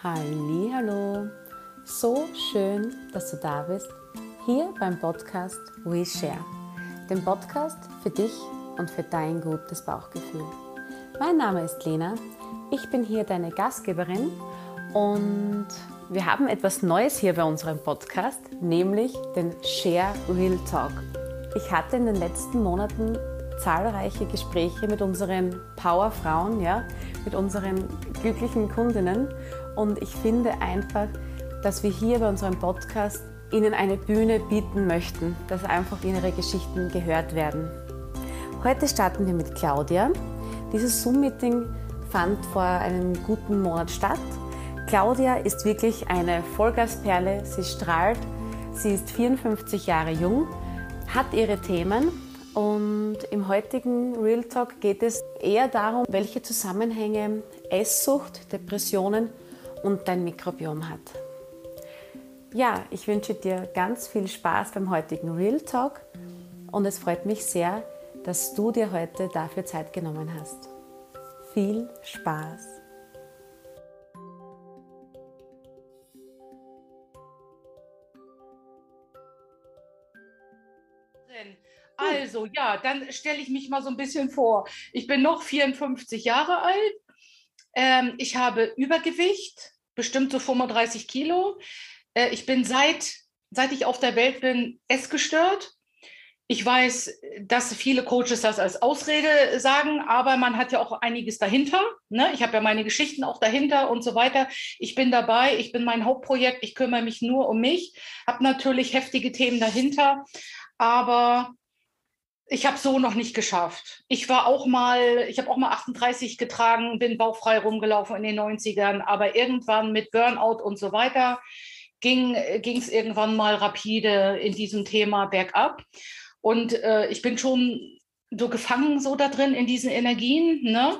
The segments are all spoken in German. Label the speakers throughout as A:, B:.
A: Hallo, so schön, dass du da bist, hier beim Podcast We Share, dem Podcast für dich und für dein gutes Bauchgefühl. Mein Name ist Lena, ich bin hier deine Gastgeberin und wir haben etwas Neues hier bei unserem Podcast, nämlich den Share Real Talk. Ich hatte in den letzten Monaten zahlreiche Gespräche mit unseren Powerfrauen, ja, mit unseren glücklichen Kundinnen und ich finde einfach, dass wir hier bei unserem Podcast ihnen eine Bühne bieten möchten, dass einfach ihre Geschichten gehört werden. Heute starten wir mit Claudia. Dieses Zoom-Meeting fand vor einem guten Monat statt. Claudia ist wirklich eine Vollgasperle, sie strahlt, sie ist 54 Jahre jung, hat ihre Themen und im heutigen Real Talk geht es eher darum, welche Zusammenhänge Esssucht, Depressionen und dein Mikrobiom hat. Ja, ich wünsche dir ganz viel Spaß beim heutigen Real Talk und es freut mich sehr, dass du dir heute dafür Zeit genommen hast. Viel Spaß!
B: Also ja, dann stelle ich mich mal so ein bisschen vor. Ich bin noch 54 Jahre alt. Ähm, ich habe Übergewicht, bestimmt so 35 Kilo. Äh, ich bin seit, seit ich auf der Welt bin, essgestört. Ich weiß, dass viele Coaches das als Ausrede sagen, aber man hat ja auch einiges dahinter. Ne? Ich habe ja meine Geschichten auch dahinter und so weiter. Ich bin dabei, ich bin mein Hauptprojekt, ich kümmere mich nur um mich, habe natürlich heftige Themen dahinter, aber ich habe so noch nicht geschafft. Ich war auch mal, ich habe auch mal 38 getragen, bin bauchfrei rumgelaufen in den 90ern, aber irgendwann mit Burnout und so weiter ging es irgendwann mal rapide in diesem Thema bergab. Und äh, ich bin schon so gefangen so da drin in diesen Energien. Ne?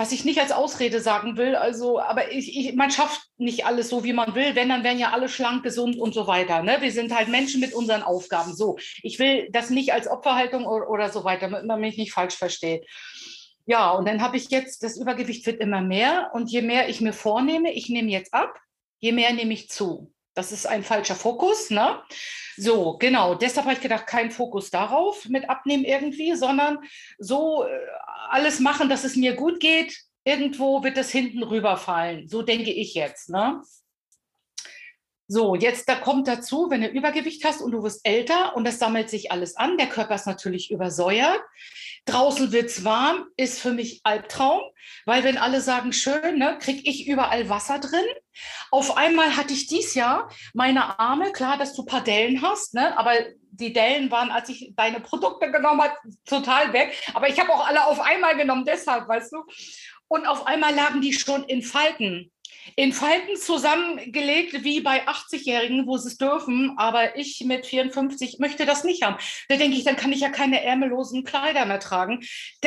B: Was ich nicht als Ausrede sagen will, also, aber ich, ich, man schafft nicht alles so, wie man will. Wenn, dann wären ja alle schlank, gesund und so weiter. Ne? Wir sind halt Menschen mit unseren Aufgaben. So, ich will das nicht als Opferhaltung oder, oder so weiter, damit man mich nicht falsch versteht. Ja, und dann habe ich jetzt, das Übergewicht wird immer mehr. Und je mehr ich mir vornehme, ich nehme jetzt ab, je mehr nehme ich zu. Das ist ein falscher Fokus, ne? So, genau. Deshalb habe ich gedacht, kein Fokus darauf mit Abnehmen irgendwie, sondern so äh, alles machen, dass es mir gut geht. Irgendwo wird es hinten rüberfallen. So denke ich jetzt, ne? So, jetzt da kommt dazu, wenn du Übergewicht hast und du wirst älter und das sammelt sich alles an, der Körper ist natürlich übersäuert. Draußen wird es warm, ist für mich Albtraum, weil wenn alle sagen, schön, ne, kriege ich überall Wasser drin. Auf einmal hatte ich dies Jahr meine Arme, klar, dass du paar Dellen hast, ne, aber die Dellen waren, als ich deine Produkte genommen habe, total weg. Aber ich habe auch alle auf einmal genommen, deshalb, weißt du. Und auf einmal lagen die schon in Falten in Falten zusammengelegt wie bei 80-Jährigen, wo sie es dürfen, aber ich mit 54 möchte das nicht haben. Da denke ich, dann kann ich ja keine ärmellosen Kleider mehr tragen.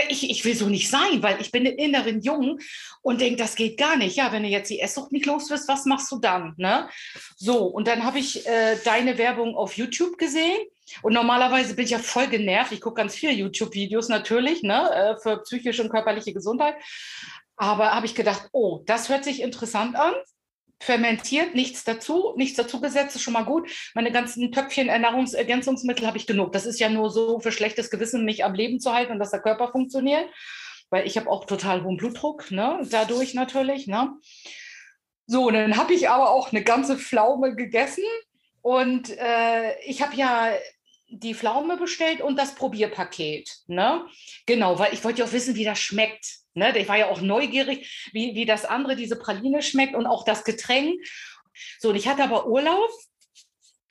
B: Ich, ich will so nicht sein, weil ich bin im Inneren jung und denke, das geht gar nicht. Ja, wenn du jetzt die Esssucht nicht los wirst, was machst du dann? Ne? So, und dann habe ich äh, deine Werbung auf YouTube gesehen. Und normalerweise bin ich ja voll genervt. Ich gucke ganz viele YouTube-Videos natürlich ne, äh, für psychische und körperliche Gesundheit. Aber habe ich gedacht, oh, das hört sich interessant an. Fermentiert, nichts dazu, nichts dazu gesetzt, ist schon mal gut. Meine ganzen Töpfchen Ernährungsergänzungsmittel habe ich genug. Das ist ja nur so für schlechtes Gewissen, mich am Leben zu halten und dass der Körper funktioniert. Weil ich habe auch total hohen Blutdruck, ne? dadurch natürlich. Ne? So, dann habe ich aber auch eine ganze Pflaume gegessen. Und äh, ich habe ja die Pflaume bestellt und das Probierpaket. Ne? Genau, weil ich wollte ja auch wissen, wie das schmeckt. Ne? Ich war ja auch neugierig, wie, wie das andere, diese Praline schmeckt und auch das Getränk. So, und ich hatte aber Urlaub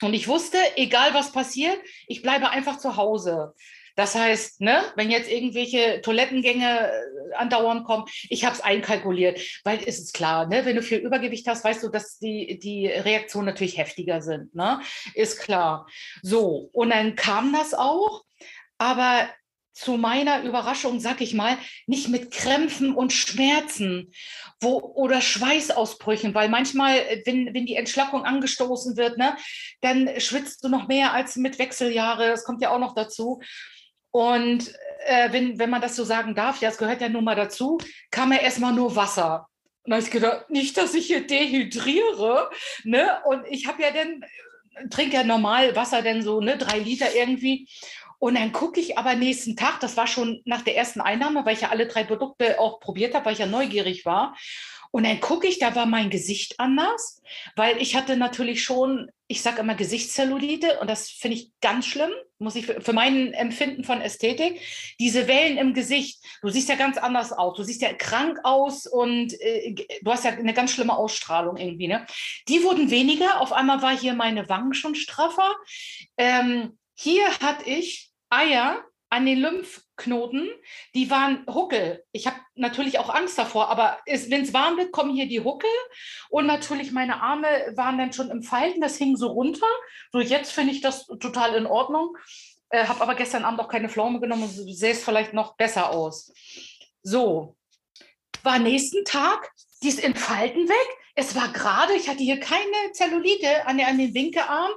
B: und ich wusste, egal was passiert, ich bleibe einfach zu Hause. Das heißt, ne, wenn jetzt irgendwelche Toilettengänge äh, andauernd kommen, ich habe es einkalkuliert, weil es ist klar, ne, wenn du viel Übergewicht hast, weißt du, dass die, die Reaktionen natürlich heftiger sind. Ne? Ist klar. So, und dann kam das auch, aber zu meiner Überraschung, sag ich mal, nicht mit Krämpfen und Schmerzen wo, oder Schweißausbrüchen, weil manchmal, äh, wenn, wenn die Entschlackung angestoßen wird, ne, dann schwitzt du noch mehr als mit Wechseljahre. Das kommt ja auch noch dazu. Und äh, wenn, wenn man das so sagen darf, ja, es gehört ja nun mal dazu, kam ja erstmal nur Wasser. Und da habe ich gedacht, nicht, dass ich hier dehydriere. Ne? Und ich habe ja dann, trinke ja normal Wasser, denn so ne, drei Liter irgendwie. Und dann gucke ich aber nächsten Tag, das war schon nach der ersten Einnahme, weil ich ja alle drei Produkte auch probiert habe, weil ich ja neugierig war. Und dann gucke ich, da war mein Gesicht anders, weil ich hatte natürlich schon, ich sage immer Gesichtszellulite und das finde ich ganz schlimm, muss ich für, für mein Empfinden von Ästhetik. Diese Wellen im Gesicht, du siehst ja ganz anders aus, du siehst ja krank aus und äh, du hast ja eine ganz schlimme Ausstrahlung irgendwie. Ne? Die wurden weniger, auf einmal war hier meine Wangen schon straffer. Ähm, hier hatte ich Eier an den Lymphknoten, die waren Huckel. Ich habe natürlich auch Angst davor, aber wenn es warm wird, kommen hier die Huckel und natürlich meine Arme waren dann schon im Falten, das hing so runter. So jetzt finde ich das total in Ordnung. Äh, habe aber gestern Abend auch keine Pflaume genommen und sähe es vielleicht noch besser aus. So, war nächsten Tag, die ist in Falten weg. Es war gerade, ich hatte hier keine Zellulite an, an den Winkearm.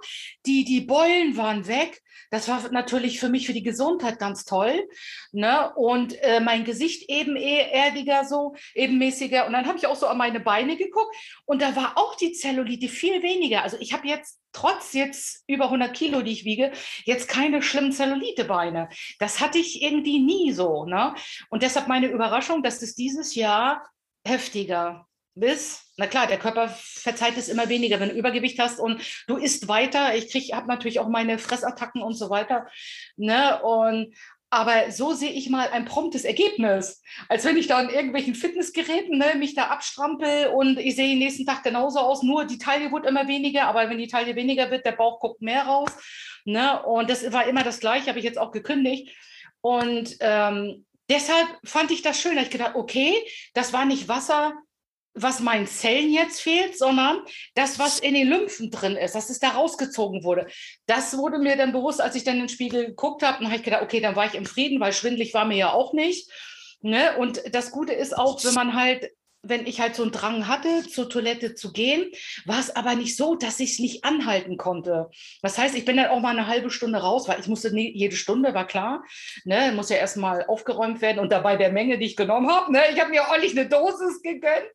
B: Die, die Beulen waren weg. Das war natürlich für mich, für die Gesundheit ganz toll. Ne? Und äh, mein Gesicht eben erdiger, so ebenmäßiger. Und dann habe ich auch so an meine Beine geguckt und da war auch die Zellulite viel weniger. Also ich habe jetzt trotz jetzt über 100 Kilo, die ich wiege, jetzt keine schlimmen Zellulite-Beine. Das hatte ich irgendwie nie so. Ne? Und deshalb meine Überraschung, dass das dieses Jahr heftiger bis, na klar, der Körper verzeiht es immer weniger, wenn du Übergewicht hast und du isst weiter. Ich habe natürlich auch meine Fressattacken und so weiter. Ne? Und aber so sehe ich mal ein promptes Ergebnis, als wenn ich da in irgendwelchen Fitnessgeräten ne, mich da abstrampel und ich sehe den nächsten Tag genauso aus, nur die Taille wird immer weniger, aber wenn die Taille weniger wird, der Bauch guckt mehr raus. Ne? Und das war immer das Gleiche, habe ich jetzt auch gekündigt. Und ähm, deshalb fand ich das schön. Da ich gedacht, okay, das war nicht Wasser, was meinen Zellen jetzt fehlt, sondern das, was in den Lymphen drin ist, dass es da rausgezogen wurde. Das wurde mir dann bewusst, als ich dann in den Spiegel geguckt habe. Dann habe ich gedacht, okay, dann war ich im Frieden, weil schwindlig war mir ja auch nicht. Ne? Und das Gute ist auch, wenn man halt wenn ich halt so einen Drang hatte, zur Toilette zu gehen, war es aber nicht so, dass ich es nicht anhalten konnte. Das heißt, ich bin dann auch mal eine halbe Stunde raus, weil ich musste nie, jede Stunde, war klar, ne, muss ja erstmal aufgeräumt werden und dabei der Menge, die ich genommen habe, ne, ich habe mir ordentlich eine Dosis gegönnt.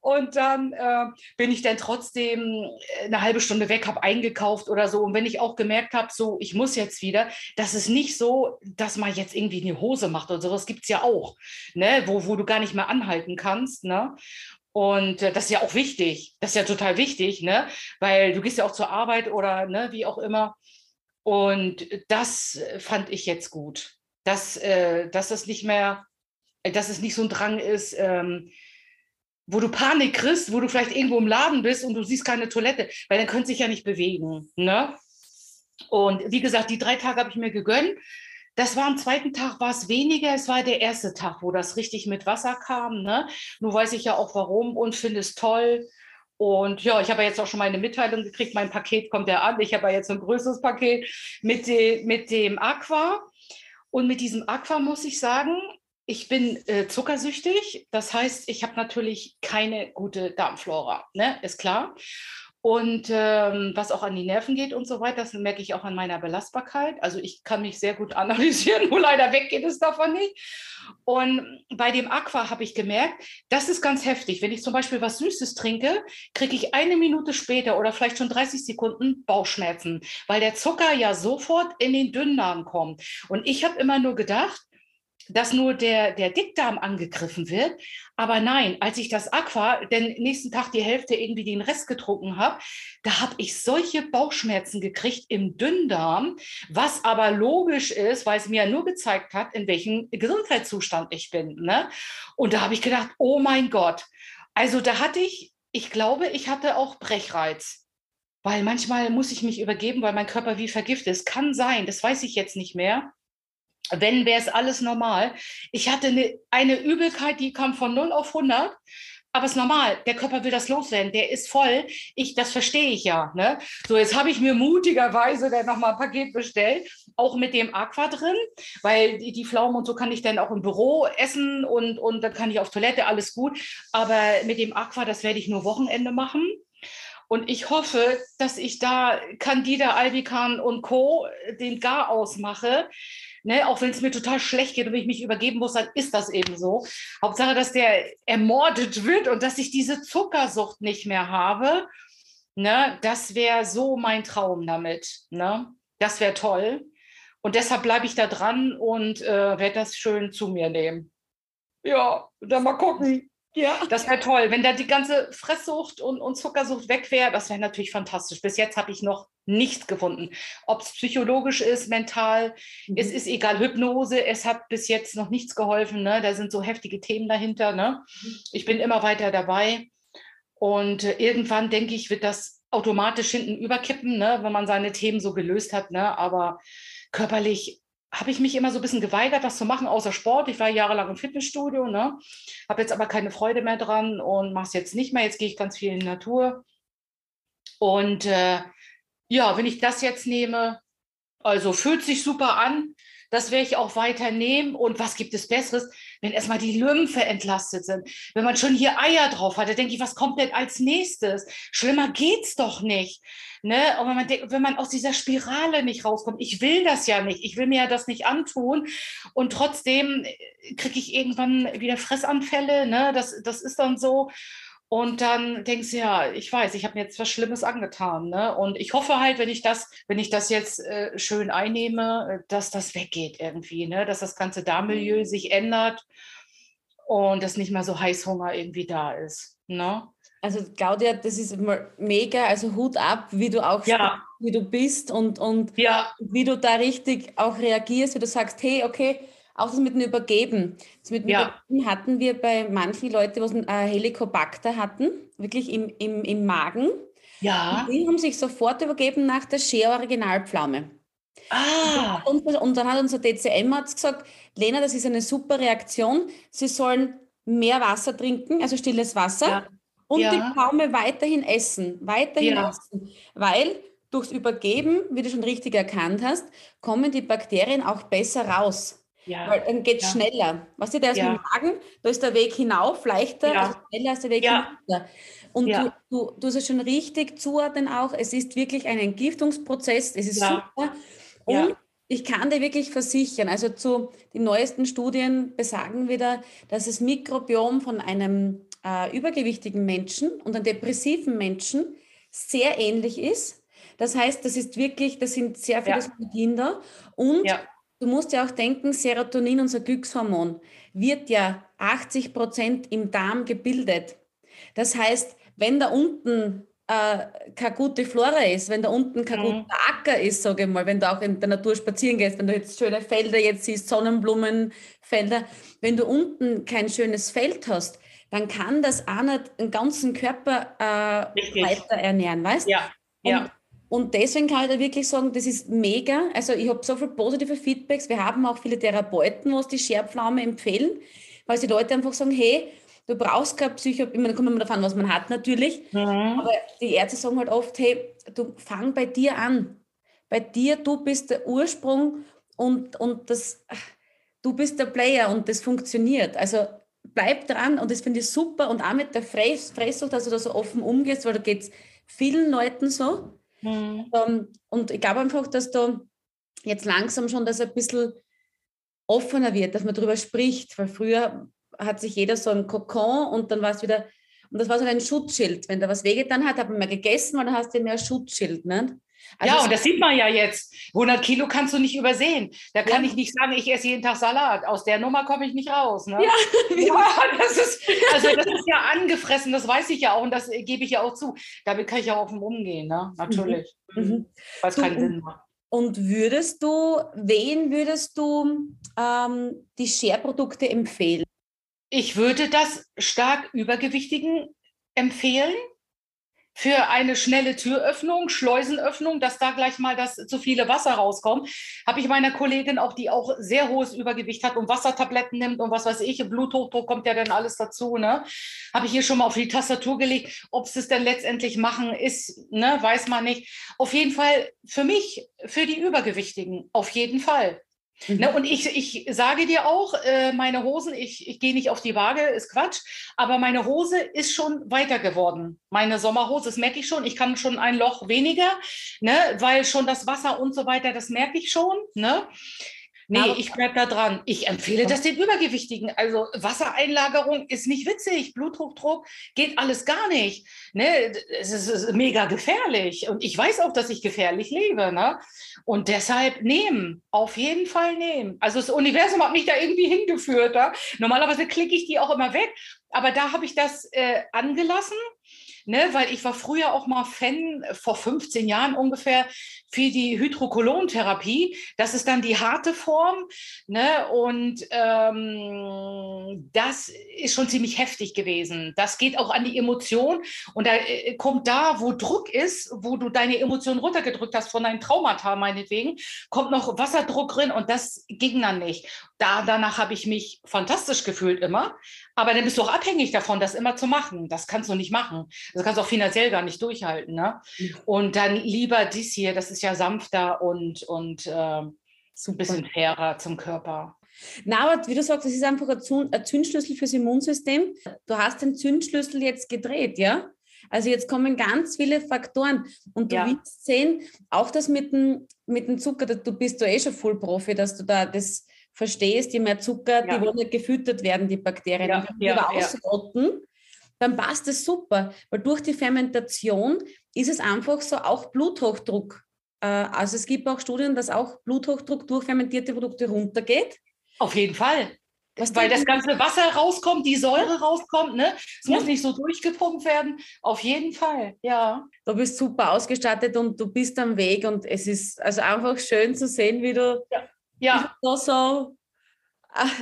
B: Und dann äh, bin ich dann trotzdem eine halbe Stunde weg, habe eingekauft oder so. Und wenn ich auch gemerkt habe, so, ich muss jetzt wieder, das ist nicht so, dass man jetzt irgendwie eine Hose macht oder sowas gibt es ja auch, ne, wo, wo du gar nicht mehr anhalten kannst, Ne? Und äh, das ist ja auch wichtig. Das ist ja total wichtig, ne? Weil du gehst ja auch zur Arbeit oder ne, wie auch immer. Und das fand ich jetzt gut. Dass, äh, dass es nicht mehr, dass es nicht so ein Drang ist, ähm, wo du Panik kriegst, wo du vielleicht irgendwo im Laden bist und du siehst keine Toilette, weil dann könnte sich ja nicht bewegen. Ne? Und wie gesagt, die drei Tage habe ich mir gegönnt. Das war am zweiten Tag, war es weniger. Es war der erste Tag, wo das richtig mit Wasser kam. Ne? Nun weiß ich ja auch warum und finde es toll. Und ja, ich habe ja jetzt auch schon meine Mitteilung gekriegt. Mein Paket kommt ja an. Ich habe ja jetzt ein größeres Paket mit, de, mit dem Aqua. Und mit diesem Aqua muss ich sagen, ich bin äh, zuckersüchtig. Das heißt, ich habe natürlich keine gute Darmflora. Ne? Ist klar. Und ähm, was auch an die Nerven geht und so weiter, das merke ich auch an meiner Belastbarkeit. Also ich kann mich sehr gut analysieren, nur leider weg geht es davon nicht. Und bei dem Aqua habe ich gemerkt, das ist ganz heftig. Wenn ich zum Beispiel was Süßes trinke, kriege ich eine Minute später oder vielleicht schon 30 Sekunden Bauchschmerzen, weil der Zucker ja sofort in den Dünndarm kommt. Und ich habe immer nur gedacht, dass nur der, der Dickdarm angegriffen wird. Aber nein, als ich das Aqua, den nächsten Tag die Hälfte irgendwie den Rest getrunken habe, da habe ich solche Bauchschmerzen gekriegt im Dünndarm, was aber logisch ist, weil es mir ja nur gezeigt hat, in welchem Gesundheitszustand ich bin. Ne? Und da habe ich gedacht, oh mein Gott. Also da hatte ich, ich glaube, ich hatte auch Brechreiz. Weil manchmal muss ich mich übergeben, weil mein Körper wie vergiftet ist. Kann sein, das weiß ich jetzt nicht mehr wenn wäre es alles normal. Ich hatte eine, eine Übelkeit, die kam von 0 auf 100. Aber es ist normal, der Körper will das loswerden, der ist voll. Ich, das verstehe ich ja. Ne? So, jetzt habe ich mir mutigerweise dann nochmal ein Paket bestellt, auch mit dem Aqua drin, weil die, die Pflaumen und so kann ich dann auch im Büro essen und, und dann kann ich auf Toilette, alles gut. Aber mit dem Aqua, das werde ich nur Wochenende machen. Und ich hoffe, dass ich da Candida albicans und Co. den Gar ausmache Ne, auch wenn es mir total schlecht geht und ich mich übergeben muss, dann ist das eben so. Hauptsache, dass der ermordet wird und dass ich diese Zuckersucht nicht mehr habe. Ne, das wäre so mein Traum damit. Ne? Das wäre toll. Und deshalb bleibe ich da dran und äh, werde das schön zu mir nehmen. Ja, dann mal gucken. Ja. Das wäre toll, wenn da die ganze Fresssucht und, und Zuckersucht weg wäre. Das wäre natürlich fantastisch. Bis jetzt habe ich noch nichts gefunden. Ob es psychologisch ist, mental, mhm. es ist egal, Hypnose, es hat bis jetzt noch nichts geholfen. Ne? Da sind so heftige Themen dahinter. Ne? Mhm. Ich bin immer weiter dabei. Und äh, irgendwann, denke ich, wird das automatisch hinten überkippen, ne? wenn man seine Themen so gelöst hat. Ne? Aber körperlich habe ich mich immer so ein bisschen geweigert, was zu machen, außer Sport. Ich war jahrelang im Fitnessstudio, ne? habe jetzt aber keine Freude mehr dran und mache es jetzt nicht mehr. Jetzt gehe ich ganz viel in die Natur. Und äh, ja, wenn ich das jetzt nehme, also fühlt sich super an. Das werde ich auch weiter nehmen. Und was gibt es Besseres, wenn erstmal die Lymphe entlastet sind? Wenn man schon hier Eier drauf hat, da denke ich, was kommt denn als nächstes? Schlimmer geht's doch nicht. Ne? Und wenn man, wenn man aus dieser Spirale nicht rauskommt, ich will das ja nicht, ich will mir ja das nicht antun. Und trotzdem äh, kriege ich irgendwann wieder Fressanfälle. Ne? Das, das ist dann so. Und dann denkst du, ja, ich weiß, ich habe mir jetzt was Schlimmes angetan. Ne? Und ich hoffe halt, wenn ich das, wenn ich das jetzt äh, schön einnehme, dass das weggeht irgendwie, ne? dass das ganze Darmmilieu mhm. sich ändert und dass nicht mehr so Heißhunger irgendwie da ist. Ne?
A: Also Claudia, das ist mega, also Hut ab, wie du auch
B: ja.
A: wie du bist und, und
B: ja.
A: wie du da richtig auch reagierst, wie du sagst, hey, okay, auch das mit dem Übergeben. Das mit dem
B: ja.
A: Übergeben hatten wir bei manchen Leuten, die einen Helicobacter hatten, wirklich im, im, im Magen.
B: Ja.
A: Und die haben sich sofort übergeben nach der Share Originalpflaume.
B: Ah.
A: Und, und, dann hat unser DCM-Arzt gesagt, Lena, das ist eine super Reaktion. Sie sollen mehr Wasser trinken, also stilles Wasser. Ja und ja. die Pflaume weiterhin essen, weiterhin ja. essen, weil durchs Übergeben, wie du schon richtig erkannt hast, kommen die Bakterien auch besser raus. Ja. Weil dann geht es ja. schneller. Was weißt du, der ist ja. mit dem Magen, da ist der Weg hinauf leichter, also schneller als der Weg ja. hinunter. Und du, du, du hast es schon richtig zuordnen auch, es ist wirklich ein Entgiftungsprozess, es ist super. Und ich kann dir wirklich versichern, also zu den neuesten Studien besagen wieder, dass das Mikrobiom von einem äh, übergewichtigen Menschen und einem depressiven Menschen sehr ähnlich ist. Das heißt, das ist wirklich, das sind sehr viele ja. Kinder. Und ja. Du musst ja auch denken, Serotonin, unser Glückshormon, wird ja 80 Prozent im Darm gebildet. Das heißt, wenn da unten äh, keine gute Flora ist, wenn da unten kein mhm. guter Acker ist, sage ich mal, wenn du auch in der Natur spazieren gehst, wenn du jetzt schöne Felder jetzt siehst, Sonnenblumenfelder, wenn du unten kein schönes Feld hast, dann kann das auch nicht den ganzen Körper äh, weiter ernähren, weißt
B: du? Ja.
A: Und,
B: ja.
A: Und deswegen kann ich da wirklich sagen, das ist mega. Also ich habe so viele positive Feedbacks. Wir haben auch viele Therapeuten, was die Scherpflaume empfehlen, weil die Leute einfach sagen, hey, du brauchst keine Psycho, ich meine, da kommt immer davon, was man hat natürlich, mhm. aber die Ärzte sagen halt oft, hey, du fang bei dir an. Bei dir, du bist der Ursprung und, und das, du bist der Player und das funktioniert. Also bleib dran und das finde ich super und auch mit der Fress, Fresssucht, dass du da so offen umgehst, weil da geht es vielen Leuten so. Mhm. Um, ähm, und ich glaube einfach, dass da jetzt langsam schon das ein bisschen offener wird, dass man darüber spricht, weil früher hat sich jeder so ein Kokon und dann war es wieder, und das war so ein Schutzschild. Wenn da was wehgetan hat, hat man mehr gegessen und dann hast du mehr Schutzschild. Ne?
B: Also ja, und das sieht man ja jetzt. 100 Kilo kannst du nicht übersehen. Da kann ja. ich nicht sagen, ich esse jeden Tag Salat. Aus der Nummer komme ich nicht raus. Ne? Ja. ja, das ist, also das ist ja angefressen, das weiß ich ja auch und das gebe ich ja auch zu. Damit kann ich ja offen umgehen, ne? natürlich. Mhm. mhm. Es keinen Sinn macht.
A: Und würdest du, wen würdest du ähm, die Share-Produkte empfehlen?
B: Ich würde das stark Übergewichtigen empfehlen für eine schnelle Türöffnung, Schleusenöffnung, dass da gleich mal das zu viele Wasser rauskommt, habe ich meiner Kollegin auch, die auch sehr hohes Übergewicht hat und Wassertabletten nimmt und was weiß ich, Bluthochdruck kommt ja dann alles dazu, ne? Habe ich hier schon mal auf die Tastatur gelegt. Ob es denn letztendlich machen ist, ne, weiß man nicht. Auf jeden Fall für mich, für die Übergewichtigen, auf jeden Fall. Ne, mhm. Ne, und ich, ich sage dir auch, äh, meine Hosen, ich, ich gehe nicht auf die Waage, ist Quatsch, aber meine Hose ist schon weiter geworden. Meine Sommerhose, das merke ich schon. Ich kann schon ein Loch weniger, ne, weil schon das Wasser und so weiter, das merke ich schon. Ne? Nee, ich bleibe da dran. Ich empfehle das den Übergewichtigen. Also Wassereinlagerung ist nicht witzig. Bluthochdruck geht alles gar nicht. Ne? Es ist mega gefährlich. Und ich weiß auch, dass ich gefährlich lebe. Ne? Und deshalb nehmen. Auf jeden Fall nehmen. Also das Universum hat mich da irgendwie hingeführt. Ja? Normalerweise klicke ich die auch immer weg. Aber da habe ich das äh, angelassen ne, weil ich war früher auch mal Fan, vor 15 Jahren ungefähr, für die Hydrokolontherapie. Das ist dann die harte Form. Ne, und ähm, das ist schon ziemlich heftig gewesen. Das geht auch an die Emotion. Und da äh, kommt da, wo Druck ist, wo du deine Emotionen runtergedrückt hast von deinem Traumata meinetwegen, kommt noch Wasserdruck drin und das ging dann nicht. Da, danach habe ich mich fantastisch gefühlt immer. Aber dann bist du auch abhängig davon, das immer zu machen. Das kannst du nicht machen. Das kannst du auch finanziell gar nicht durchhalten. Ne? Mhm. Und dann lieber dies hier, das ist ja sanfter und, und äh, ein bisschen fairer zum Körper.
A: Na, aber wie du sagst, das ist einfach ein Zündschlüssel fürs Immunsystem. Du hast den Zündschlüssel jetzt gedreht, ja? Also jetzt kommen ganz viele Faktoren und du ja. willst sehen, auch das mit dem, mit dem Zucker, du bist du eh schon voll Profi, dass du da das verstehst, je mehr Zucker, ja. die wollen nicht gefüttert werden, die Bakterien, ja. die ja. ausrotten, dann passt es super, weil durch die Fermentation ist es einfach so auch Bluthochdruck. Äh, also es gibt auch Studien, dass auch Bluthochdruck durch fermentierte Produkte runtergeht.
B: Auf jeden Fall. Was Weil das ganze Wasser rauskommt, die Säure rauskommt, ne? Es ja. muss nicht so durchgepumpt werden. Auf jeden Fall, ja.
A: Du bist super ausgestattet und du bist am Weg und es ist also einfach schön zu sehen, wie du ja ja. so,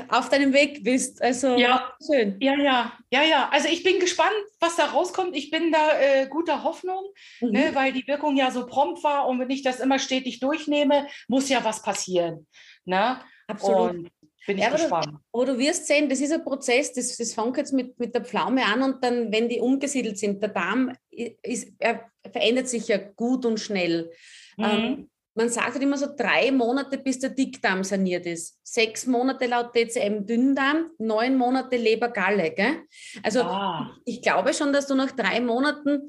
A: auf deinem Weg bist. Also
B: ja. schön. Ja, ja, ja, ja. Also ich bin gespannt, was da rauskommt. Ich bin da äh, guter Hoffnung, mhm. ne, weil die Wirkung ja so prompt war und wenn ich das immer stetig durchnehme, muss ja was passieren. Ne?
A: Absolut. Und bin ich ja, gespannt. Aber du, aber du wirst sehen, das ist ein Prozess, das, das fängt jetzt mit, mit der Pflaume an und dann, wenn die umgesiedelt sind, der Darm ist, er verändert sich ja gut und schnell. Mhm. Ähm, man sagt halt immer so drei Monate, bis der Dickdarm saniert ist. Sechs Monate laut DCM Dünndarm, neun Monate Leber-Galle. Also ah. ich glaube schon, dass du nach drei Monaten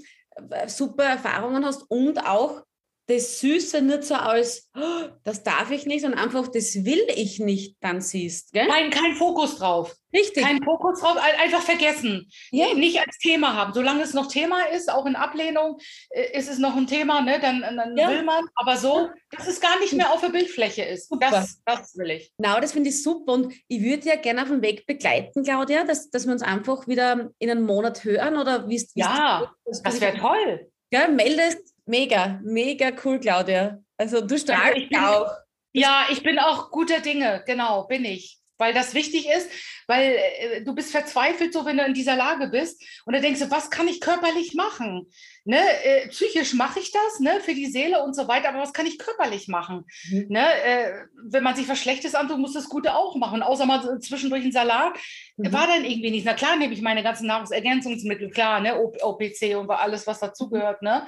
A: äh, super Erfahrungen hast und auch das Süße nicht so als, oh, das darf ich nicht, sondern einfach, das will ich nicht, dann siehst.
B: Gell? Nein, kein Fokus drauf. Richtig. Kein Fokus drauf, einfach vergessen. Ja. Nicht als Thema haben. Solange es noch Thema ist, auch in Ablehnung, äh, ist es noch ein Thema, ne? dann, dann ja. will man. Aber so, dass es gar nicht mehr auf der Bildfläche ist. Das, das will ich.
A: Genau, das finde ich super. Und ich würde ja gerne auf dem Weg begleiten, Claudia, dass, dass wir uns einfach wieder in einem Monat hören. Oder wie
B: Ja, das, das wäre toll.
A: Ja, meldest Mega, mega cool, Claudia. Also du strahlst
B: ja, auch. Ja, ich bin auch guter Dinge, genau, bin ich. Weil das wichtig ist, weil äh, du bist verzweifelt, so wenn du in dieser Lage bist. Und dann denkst du, was kann ich körperlich machen? Ne? Äh, psychisch mache ich das, ne? für die Seele und so weiter, aber was kann ich körperlich machen? Mhm. Ne? Äh, wenn man sich was Schlechtes antut, muss das Gute auch machen. Außer mal zwischendurch ein Salat. Mhm. War dann irgendwie nicht. Na klar nehme ich meine ganzen Nahrungsergänzungsmittel, klar, ne? OPC und alles, was dazugehört. Ne?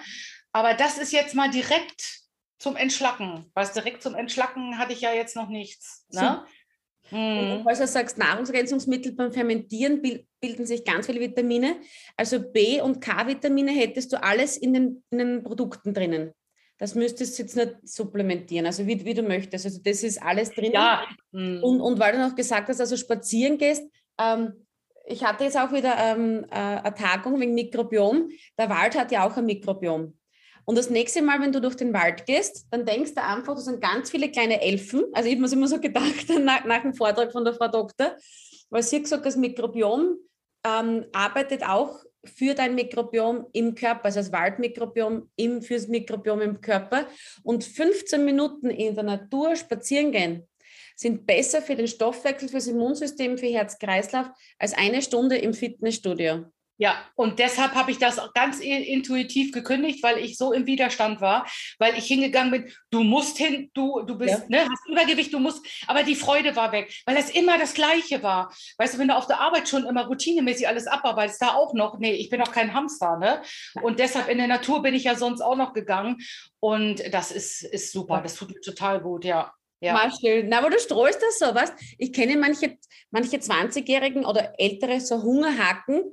B: Aber das ist jetzt mal direkt zum Entschlacken. Was direkt zum Entschlacken hatte ich ja jetzt noch nichts. Ne?
A: So. Hm. Du sagst, Nahrungsergänzungsmittel beim Fermentieren bilden sich ganz viele Vitamine. Also B- und K-Vitamine hättest du alles in den, in den Produkten drinnen. Das müsstest du jetzt nicht supplementieren, also wie, wie du möchtest. Also das ist alles drin. Ja. Hm. Und, und weil du noch gesagt hast, also spazieren gehst, ähm, ich hatte jetzt auch wieder ähm, äh, eine Tagung wegen Mikrobiom. Der Wald hat ja auch ein Mikrobiom. Und das nächste Mal, wenn du durch den Wald gehst, dann denkst du einfach, das sind ganz viele kleine Elfen. Also ich habe mir immer so gedacht nach, nach, dem Vortrag von der Frau Doktor, weil sie gesagt das Mikrobiom ähm, arbeitet auch für dein Mikrobiom im Körper, also das Waldmikrobiom im, fürs Mikrobiom im Körper. Und 15 Minuten in der Natur spazieren gehen sind besser für den Stoffwechsel, fürs Immunsystem, für Herz-Kreislauf als eine Stunde im Fitnessstudio.
B: Ja, und deshalb habe ich das ganz intuitiv gekündigt, weil ich so im Widerstand war, weil ich hingegangen bin, du musst hin, du, du bist, ja. ne, hast Übergewicht, du musst, aber die Freude war weg, weil das immer das Gleiche war. Weißt du, wenn du auf der Arbeit schon immer routinemäßig alles abarbeitest, da auch noch, nee, ich bin auch kein Hamster, ne? Und deshalb in der Natur bin ich ja sonst auch noch gegangen und das ist, ist super, das tut mir total gut, ja.
A: Ja. Mal schön. Na, aber du streust das so, was? Ich kenne manche, manche 20-Jährigen oder ältere so Hungerhaken,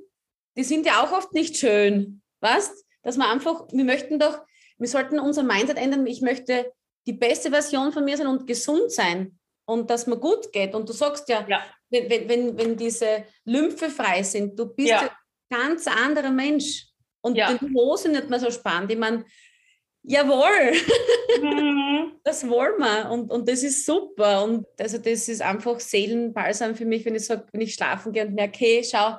A: die sind ja auch oft nicht schön. Was? Dass man einfach, wir möchten doch, wir sollten unser Mindset ändern. Ich möchte die beste Version von mir sein und gesund sein. und dass man gut geht. Und du sagst ja, ja. Wenn, wenn, wenn diese Lymphe frei sind, du bist ja. ein ganz anderer Mensch. Und ja. die Hose nicht mehr so spannend. Ich meine, jawohl, mhm. das wollen wir. Und, und das ist super. Und also das ist einfach Seelenbalsam für mich, wenn ich sage, wenn ich schlafen gehe und merke, hey, schau,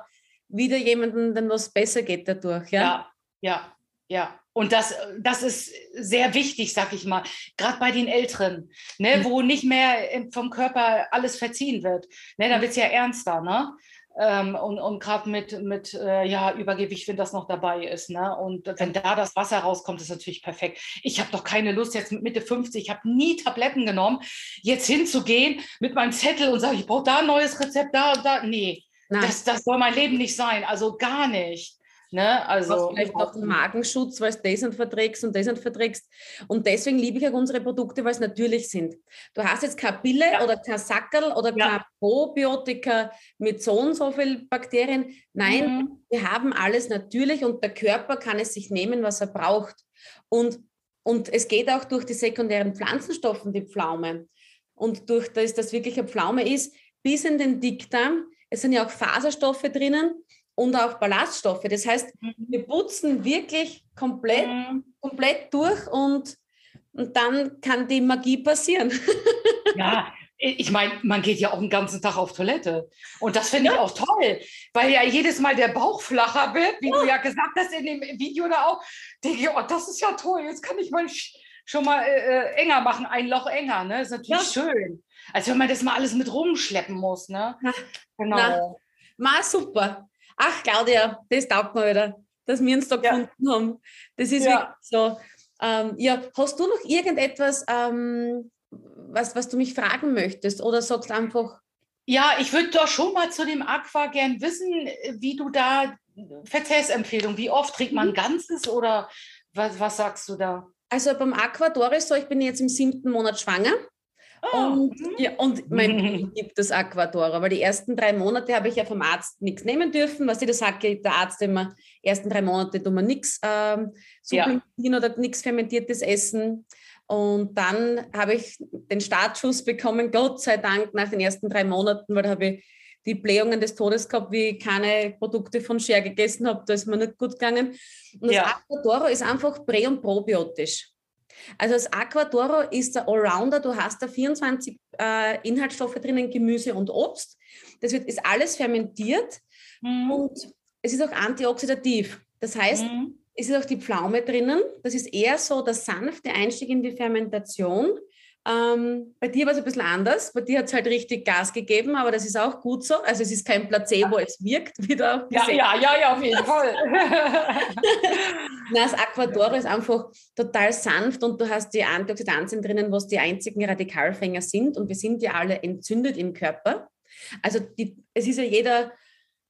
A: wieder jemandem dann was besser geht dadurch.
B: Ja, ja, ja. ja. Und das, das ist sehr wichtig, sag ich mal, gerade bei den Älteren, ne, mhm. wo nicht mehr vom Körper alles verziehen wird. Ne, da wird es ja ernster. Ne? Ähm, und und gerade mit, mit äh, ja, Übergewicht, wenn das noch dabei ist. Ne? Und wenn da das Wasser rauskommt, ist natürlich perfekt. Ich habe doch keine Lust, jetzt mit Mitte 50, ich habe nie Tabletten genommen, jetzt hinzugehen mit meinem Zettel und sage, ich brauche da ein neues Rezept, da und da. Nee, das, das soll mein Leben nicht sein, also gar nicht. Ne? Also
A: vielleicht noch einen Magenschutz, weil du das nicht verträgst und das nicht verträgst. Und deswegen liebe ich auch unsere Produkte, weil es natürlich sind. Du hast jetzt keine Pille ja. oder kein Sackerl oder ja. kein Probiotika mit so und so viel Bakterien. Nein, mhm. wir haben alles natürlich und der Körper kann es sich nehmen, was er braucht. Und, und es geht auch durch die sekundären Pflanzenstoffe, die Pflaume. Und durch das, dass wirklich eine Pflaume ist, bis in den Dickdarm. Es sind ja auch Faserstoffe drinnen und auch Ballaststoffe. Das heißt, mhm. wir putzen wirklich komplett, mhm. komplett durch und, und dann kann die Magie passieren.
B: Ja, ich meine, man geht ja auch den ganzen Tag auf Toilette. Und das finde ja. ich auch toll, weil ja jedes Mal der Bauch flacher wird, wie ja. du ja gesagt hast in dem Video da auch. Denke ich, oh, das ist ja toll, jetzt kann ich mal schon mal äh, äh, enger machen, ein Loch enger. Ne? Das ist natürlich ja. schön. Als wenn man das mal alles mit rumschleppen muss. Ne?
A: Na, genau. Na, mal super ach Claudia, das taugt mir wieder, dass wir uns da ja. gefunden haben. Das ist ja. wirklich so. Ähm, ja, hast du noch irgendetwas, ähm, was, was du mich fragen möchtest oder sagst einfach?
B: Ja, ich würde doch schon mal zu dem Aqua gern wissen, wie du da Verzehrsempfehlung, wie oft trinkt man mhm. Ganzes oder was, was sagst du da?
A: Also beim Aquador ist so, ich bin jetzt im siebten Monat schwanger. Und, mhm. ja, und mein gibt das Aquadora, weil die ersten drei Monate habe ich ja vom Arzt nichts nehmen dürfen. Was ich da sage, der Arzt immer, ersten drei Monate tun wir nichts ähm, supplementieren ja. oder nichts fermentiertes essen. Und dann habe ich den Startschuss bekommen, Gott sei Dank, nach den ersten drei Monaten, weil da habe ich die Blähungen des Todes gehabt, wie ich keine Produkte von Share gegessen habe, da ist mir nicht gut gegangen. Und das ja. Aquadoro ist einfach prä- und probiotisch. Also das Aquadoro ist der Allrounder. Du hast da 24 äh, Inhaltsstoffe drinnen, Gemüse und Obst. Das wird, ist alles fermentiert mhm. und es ist auch antioxidativ. Das heißt, mhm. es ist auch die Pflaume drinnen. Das ist eher so der sanfte Einstieg in die Fermentation. Ähm, bei dir war es ein bisschen anders. Bei dir hat es halt richtig Gas gegeben, aber das ist auch gut so. Also es ist kein Placebo, es wirkt wieder.
B: Ja, ja, ja, ja, auf jeden Fall.
A: das Aquadoro ist einfach total sanft und du hast die Antioxidantien drinnen, was die einzigen Radikalfänger sind. Und wir sind ja alle entzündet im Körper. Also die, es ist ja jeder,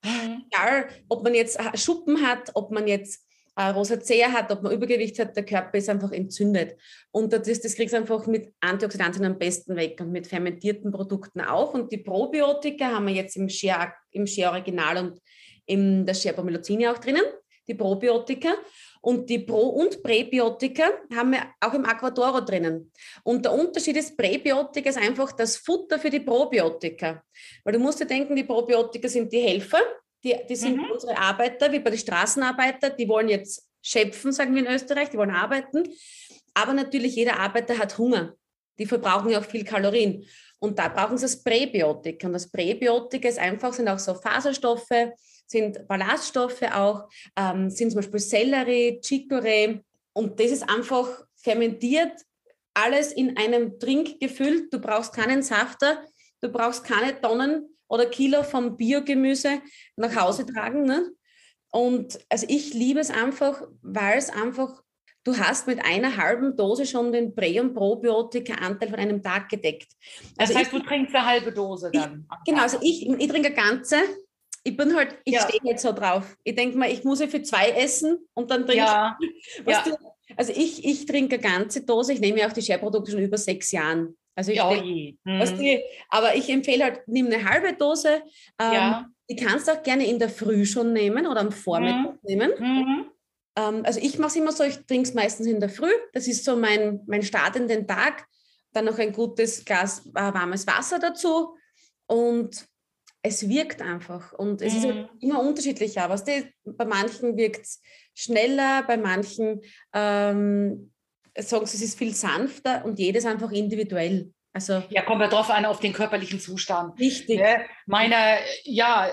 A: mhm. egal, ob man jetzt Schuppen hat, ob man jetzt Rosacea hat, ob man Übergewicht hat, der Körper ist einfach entzündet. Und das, das kriegst du einfach mit Antioxidantien am besten weg und mit fermentierten Produkten auch. Und die Probiotika haben wir jetzt im Share, im Share Original und in der Share Pomylozini auch drinnen, die Probiotika. Und die Pro- und Präbiotika haben wir auch im Aquadoro drinnen. Und der Unterschied ist, Präbiotika ist einfach das Futter für die Probiotika. Weil du musst dir denken, die Probiotika sind die Helfer, die, die sind mhm. unsere Arbeiter, wie bei den Straßenarbeiter, die wollen jetzt schöpfen, sagen wir in Österreich, die wollen arbeiten. Aber natürlich, jeder Arbeiter hat Hunger. Die verbrauchen ja auch viel Kalorien. Und da brauchen sie das Präbiotik. Und das Präbiotik ist einfach, sind auch so Faserstoffe, sind Ballaststoffe auch, ähm, sind zum Beispiel Sellerie, Chicorée. Und das ist einfach fermentiert, alles in einem Trink gefüllt. Du brauchst keinen Safter, du brauchst keine Tonnen oder Kilo vom Biogemüse nach Hause tragen. Ne? Und also ich liebe es einfach, weil es einfach, du hast mit einer halben Dose schon den Prä- und Probiotika-Anteil von einem Tag gedeckt.
B: Also das heißt, ich, du trinkst eine halbe Dose dann?
A: Ich, genau, also ich, ich trinke eine ganze. Ich bin halt, ich ja. stehe jetzt so drauf. Ich denke mal, ich muss ja für zwei essen und dann trinke ja. ich. Ja. Du, also ich, ich trinke eine ganze Dose. Ich nehme ja auch die Share-Produkte schon über sechs Jahren. Also ich ja, denk, hm. die, aber ich empfehle halt, nimm eine halbe Dose. Ähm, ja. Die kannst du auch gerne in der Früh schon nehmen oder am Vormittag hm. nehmen. Mhm. Ähm, also ich mache es immer so, ich trinke es meistens in der Früh. Das ist so mein, mein Start in den Tag. dann noch ein gutes Glas äh, warmes Wasser dazu und es wirkt einfach. Und es mhm. ist halt immer unterschiedlich. Aber bei manchen wirkt es schneller, bei manchen ähm, sagen sie, es ist viel sanfter und jedes einfach individuell.
B: Also, ja, kommt ja drauf an, auf den körperlichen Zustand.
A: Richtig. Ne?
B: Meiner, ja,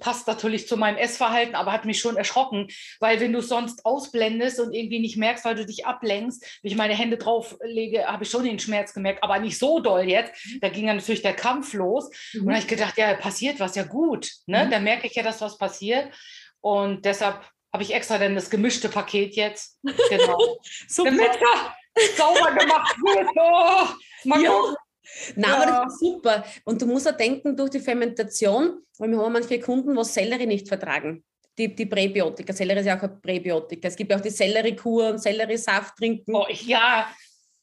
B: passt natürlich zu meinem Essverhalten, aber hat mich schon erschrocken, weil wenn du sonst ausblendest und irgendwie nicht merkst, weil du dich ablenkst, wenn ich meine Hände drauf lege, habe ich schon den Schmerz gemerkt, aber nicht so doll jetzt. Mhm. Da ging dann natürlich der Kampf los mhm. und da habe ich gedacht, ja, passiert was, ja gut. Ne? Mhm. Da merke ich ja, dass was passiert und deshalb habe ich extra dann das gemischte Paket jetzt. Genau.
A: Super. Damit
B: sauber gemacht wird. Oh,
A: mal ja. Nein, ja. aber das ist super. Und du musst auch denken, durch die Fermentation, weil wir haben manche Kunden, die Sellerie nicht vertragen. Die, die Präbiotika. Sellerie ist ja auch ein Präbiotika. Es gibt ja auch die Selleriekur und Selleriesaft trinken.
B: Oh, ja,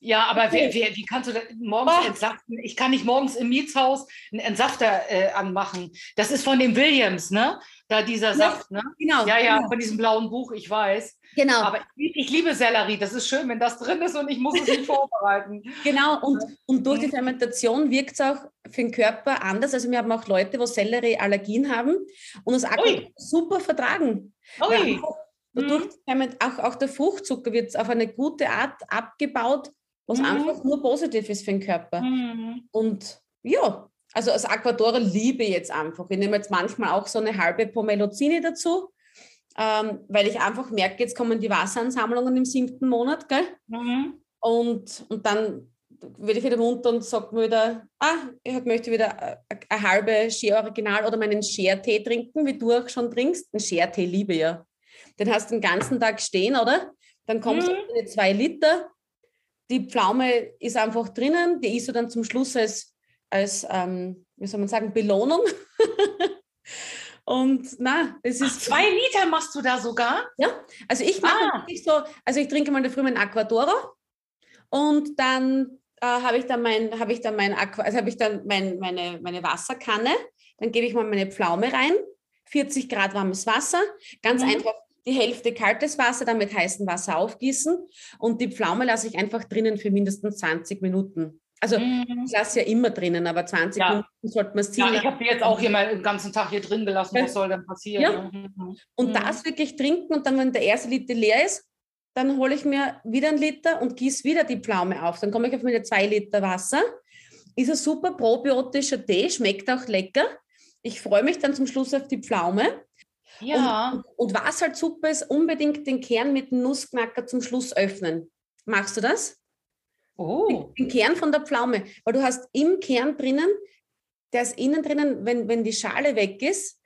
B: ja, aber okay. wer, wer, wie kannst du morgens oh. entsaften? Ich kann nicht morgens im Mietshaus einen Entsafter äh, anmachen. Das ist von dem Williams, ne? Da dieser Saft, ne?
A: Genau.
B: Ja, ja,
A: genau.
B: von diesem blauen Buch, ich weiß.
A: Genau.
B: Aber ich, ich, liebe Sellerie. Das ist schön, wenn das drin ist und ich muss es nicht vorbereiten.
A: Genau. Und, und durch die Fermentation wirkt es auch für den Körper anders. Also wir haben auch Leute, wo Sellerie-Allergien haben und das Aqua super vertragen.
B: Ui.
A: Dadurch, mhm. auch, auch der Fruchtzucker wird auf eine gute Art abgebaut, was mhm. einfach nur positiv ist für den Körper. Mhm. Und ja, also als Aquadora liebe ich jetzt einfach. Ich nehme jetzt manchmal auch so eine halbe Pomelozini dazu ähm, weil ich einfach merke, jetzt kommen die Wasseransammlungen im siebten Monat, gell? Mhm. Und, und dann werde ich wieder munter und sage mir wieder, ah, ich möchte wieder eine halbe Share Original oder meinen Share-Tee trinken, wie du auch schon trinkst. Einen Share-Tee liebe ich ja. Den hast du den ganzen Tag stehen, oder? Dann kommst mhm. du in zwei Liter. Die Pflaume ist einfach drinnen, die isst du dann zum Schluss als, als ähm, wie soll man sagen, Belohnung. Und na, es ist.
B: Ach, zwei Liter machst du da sogar?
A: Ja, also ich mache ah. so, also ich trinke mal früh mein Aquadoro und dann äh, habe ich dann mein, habe ich dann mein Aqua, also habe ich dann mein, meine, meine Wasserkanne, dann gebe ich mal meine Pflaume rein, 40 Grad warmes Wasser, ganz mhm. einfach die Hälfte kaltes Wasser, dann mit heißem Wasser aufgießen und die Pflaume lasse ich einfach drinnen für mindestens 20 Minuten. Also mhm. ich lasse ja immer drinnen, aber 20 ja. Minuten sollte man es
B: ziehen. Ja, ich habe die jetzt auch hier mal den ganzen Tag hier drin gelassen. Was soll denn passieren?
A: Ja. Mhm. Und mhm. das wirklich trinken und dann, wenn der erste Liter leer ist, dann hole ich mir wieder einen Liter und gieße wieder die Pflaume auf. Dann komme ich auf meine zwei Liter Wasser. Ist ein super probiotischer Tee, schmeckt auch lecker. Ich freue mich dann zum Schluss auf die Pflaume.
B: Ja.
A: Und, und was halt super ist, unbedingt den Kern mit dem Nussknacker zum Schluss öffnen. Machst du das?
B: Oh.
A: Den Kern von der Pflaume. Weil du hast im Kern drinnen, der ist innen drinnen, wenn, wenn die Schale weg ist,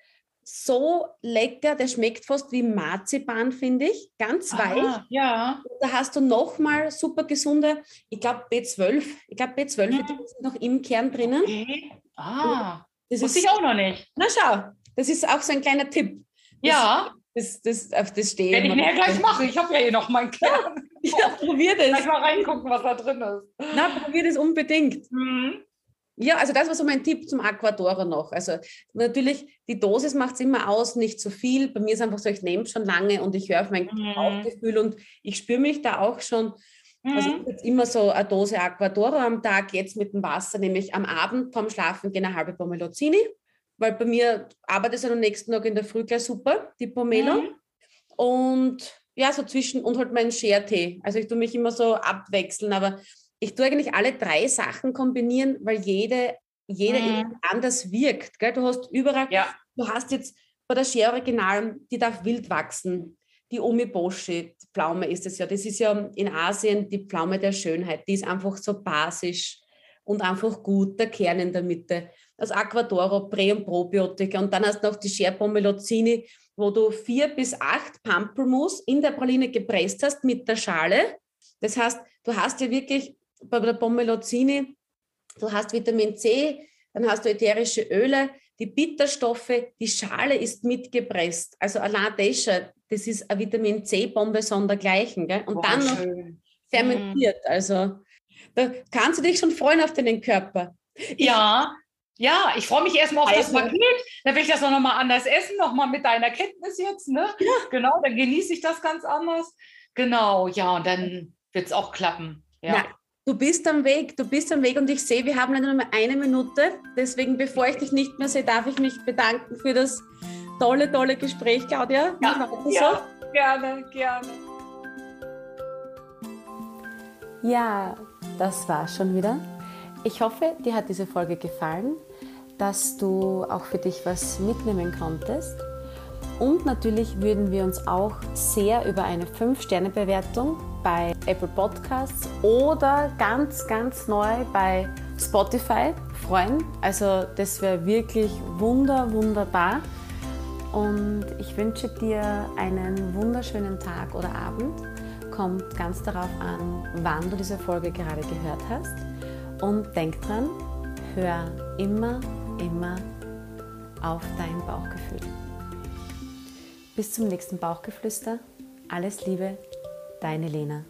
A: so lecker, der schmeckt fast wie Marzipan, finde ich. Ganz weich.
B: Ah, ja.
A: Und da hast du nochmal super gesunde, ich glaube B12. Ich glaube B12 mhm. ist noch im Kern drinnen.
B: Okay. Ah, das wusste ich auch noch nicht.
A: Na schau, das ist auch so ein kleiner Tipp.
B: Ja.
A: Das, das, auf das stehen.
B: Werde ich näher gleich machen. Ich habe ja hier noch meinen Kern.
A: Ja, probier das.
B: Gleich mal reingucken, was da drin ist.
A: Na, probier das unbedingt. Mhm. Ja, also das war so mein Tipp zum Aquadora noch. Also natürlich, die Dosis macht es immer aus, nicht zu viel. Bei mir ist einfach so, ich nehme schon lange und ich höre auf mein mhm. Bauchgefühl und ich spüre mich da auch schon. Also, mhm. Also jetzt immer so eine Dose Aquadora am Tag, jetzt mit dem Wasser, nämlich am Abend vorm Schlafen gehen eine halbe Pomelozini, weil bei mir arbeitet es am nächsten Tag in der Früh gleich super, die Pomelo. Mhm. Und ja, so zwischen und halt meinen Share-Tee. Also ich tue mich immer so abwechseln, aber ich tue eigentlich alle drei Sachen kombinieren, weil jede, jede mhm. anders wirkt. Gell? Du hast überall,
B: ja.
A: du hast jetzt bei der Share Original, die darf wild wachsen. Die Omiboshi, Pflaume ist es ja. Das ist ja in Asien die Pflaume der Schönheit. Die ist einfach so basisch und einfach gut, der Kern in der Mitte. Das Aquadoro, Prä- und Probiotika. Und dann hast du noch die Share Pomelozini, wo du vier bis acht Pampelmus in der Praline gepresst hast mit der Schale. Das heißt, du hast ja wirklich bei der Pomelozini, du hast Vitamin C, dann hast du ätherische Öle, die Bitterstoffe, die Schale ist mitgepresst. Also allein das schon, das ist eine Vitamin C-Bombe sondergleichen. Gell? Und Boah, dann noch schön. fermentiert. Also da kannst du dich schon freuen auf deinen Körper.
B: Ja, ja, ich freue mich erstmal auf also. das Paket. Dann will ich das auch nochmal anders essen, nochmal mit deiner Kenntnis jetzt. Ne? Ja. Genau, dann genieße ich das ganz anders. Genau, ja, und dann wird es auch klappen. Ja. Na,
A: Du bist am Weg, du bist am Weg und ich sehe, wir haben leider nur eine Minute. Deswegen, bevor ich dich nicht mehr sehe, darf ich mich bedanken für das tolle, tolle Gespräch, Claudia.
B: Ja, ja so? gerne, gerne.
A: Ja, das war schon wieder. Ich hoffe, dir hat diese Folge gefallen, dass du auch für dich was mitnehmen konntest. Und natürlich würden wir uns auch sehr über eine 5-Sterne-Bewertung bei Apple Podcasts oder ganz, ganz neu bei Spotify freuen. Also das wäre wirklich wunder, wunderbar. Und ich wünsche dir einen wunderschönen Tag oder Abend. Kommt ganz darauf an, wann du diese Folge gerade gehört hast. Und denk dran, hör immer, immer auf dein Bauchgefühl. Bis zum nächsten Bauchgeflüster. Alles Liebe, deine Lena.